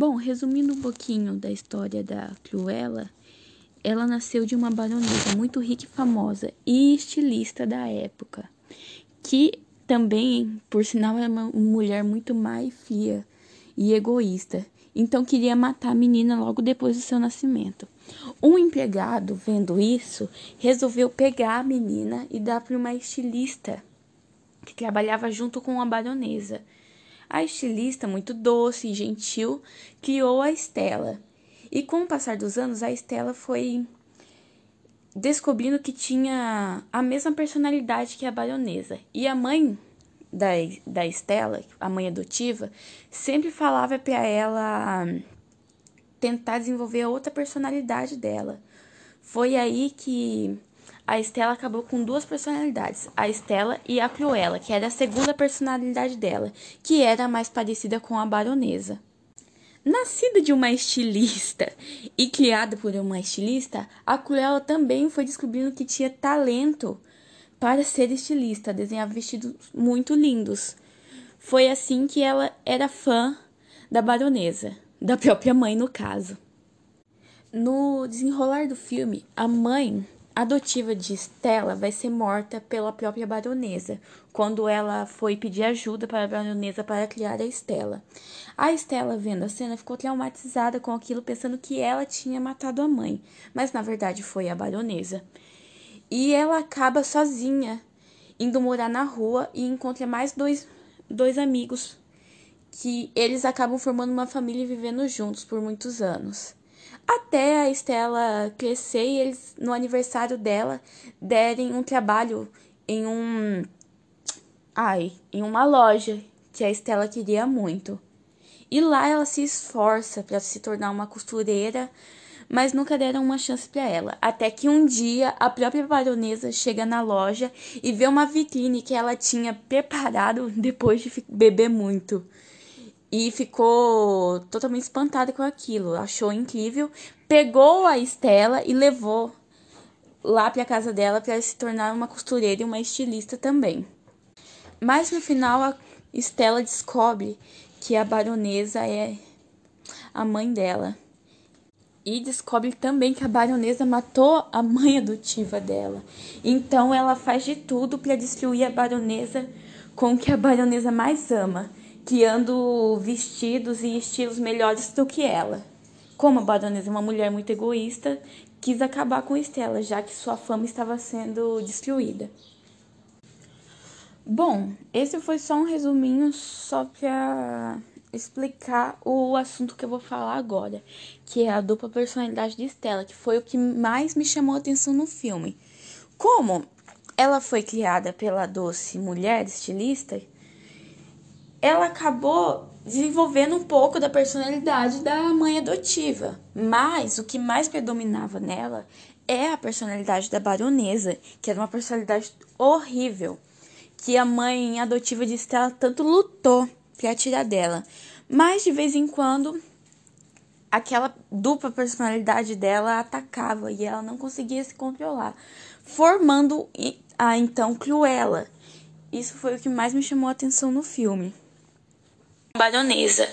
Bom, resumindo um pouquinho da história da Cruella, ela nasceu de uma baronesa muito rica e famosa e estilista da época, que também, por sinal, era uma mulher muito má e fria e egoísta, então queria matar a menina logo depois do seu nascimento. Um empregado, vendo isso, resolveu pegar a menina e dar para uma estilista que trabalhava junto com a baronesa. A estilista, muito doce e gentil, criou a Estela. E com o passar dos anos, a Estela foi descobrindo que tinha a mesma personalidade que a baronesa. E a mãe da, da Estela, a mãe adotiva, sempre falava para ela tentar desenvolver outra personalidade dela. Foi aí que a Estela acabou com duas personalidades, a Estela e a Cruella, que era a segunda personalidade dela, que era mais parecida com a baronesa. Nascida de uma estilista e criada por uma estilista, a Cruella também foi descobrindo que tinha talento para ser estilista, desenhava vestidos muito lindos. Foi assim que ela era fã da baronesa, da própria mãe no caso. No desenrolar do filme, a mãe adotiva de Stella vai ser morta pela própria baronesa, quando ela foi pedir ajuda para a baronesa para criar a Stella. A Stella, vendo a cena, ficou traumatizada com aquilo, pensando que ela tinha matado a mãe, mas na verdade foi a baronesa. E ela acaba sozinha, indo morar na rua e encontra mais dois, dois amigos, que eles acabam formando uma família e vivendo juntos por muitos anos até a Estela crescer e eles, no aniversário dela, derem um trabalho em um. Ai, em uma loja que a Estela queria muito. E lá ela se esforça para se tornar uma costureira, mas nunca deram uma chance para ela. Até que um dia a própria baronesa chega na loja e vê uma vitrine que ela tinha preparado depois de beber muito e ficou totalmente espantada com aquilo, achou incrível, pegou a Estela e levou lá para casa dela para se tornar uma costureira e uma estilista também. Mas no final a Estela descobre que a baronesa é a mãe dela. E descobre também que a baronesa matou a mãe adotiva dela. Então ela faz de tudo para destruir a baronesa com o que a baronesa mais ama, criando vestidos e estilos melhores do que ela. Como a baronesa é uma mulher muito egoísta, quis acabar com Estela, já que sua fama estava sendo destruída. Bom, esse foi só um resuminho só para explicar o assunto que eu vou falar agora, que é a dupla personalidade de Estela, que foi o que mais me chamou a atenção no filme. Como ela foi criada pela doce mulher estilista, ela acabou desenvolvendo um pouco da personalidade da mãe adotiva. Mas o que mais predominava nela é a personalidade da baronesa, que era uma personalidade horrível, que a mãe adotiva de Stella tanto lutou para tirar dela. Mas de vez em quando aquela dupla personalidade dela atacava e ela não conseguia se controlar, formando a então Cruella. Isso foi o que mais me chamou a atenção no filme baronesa.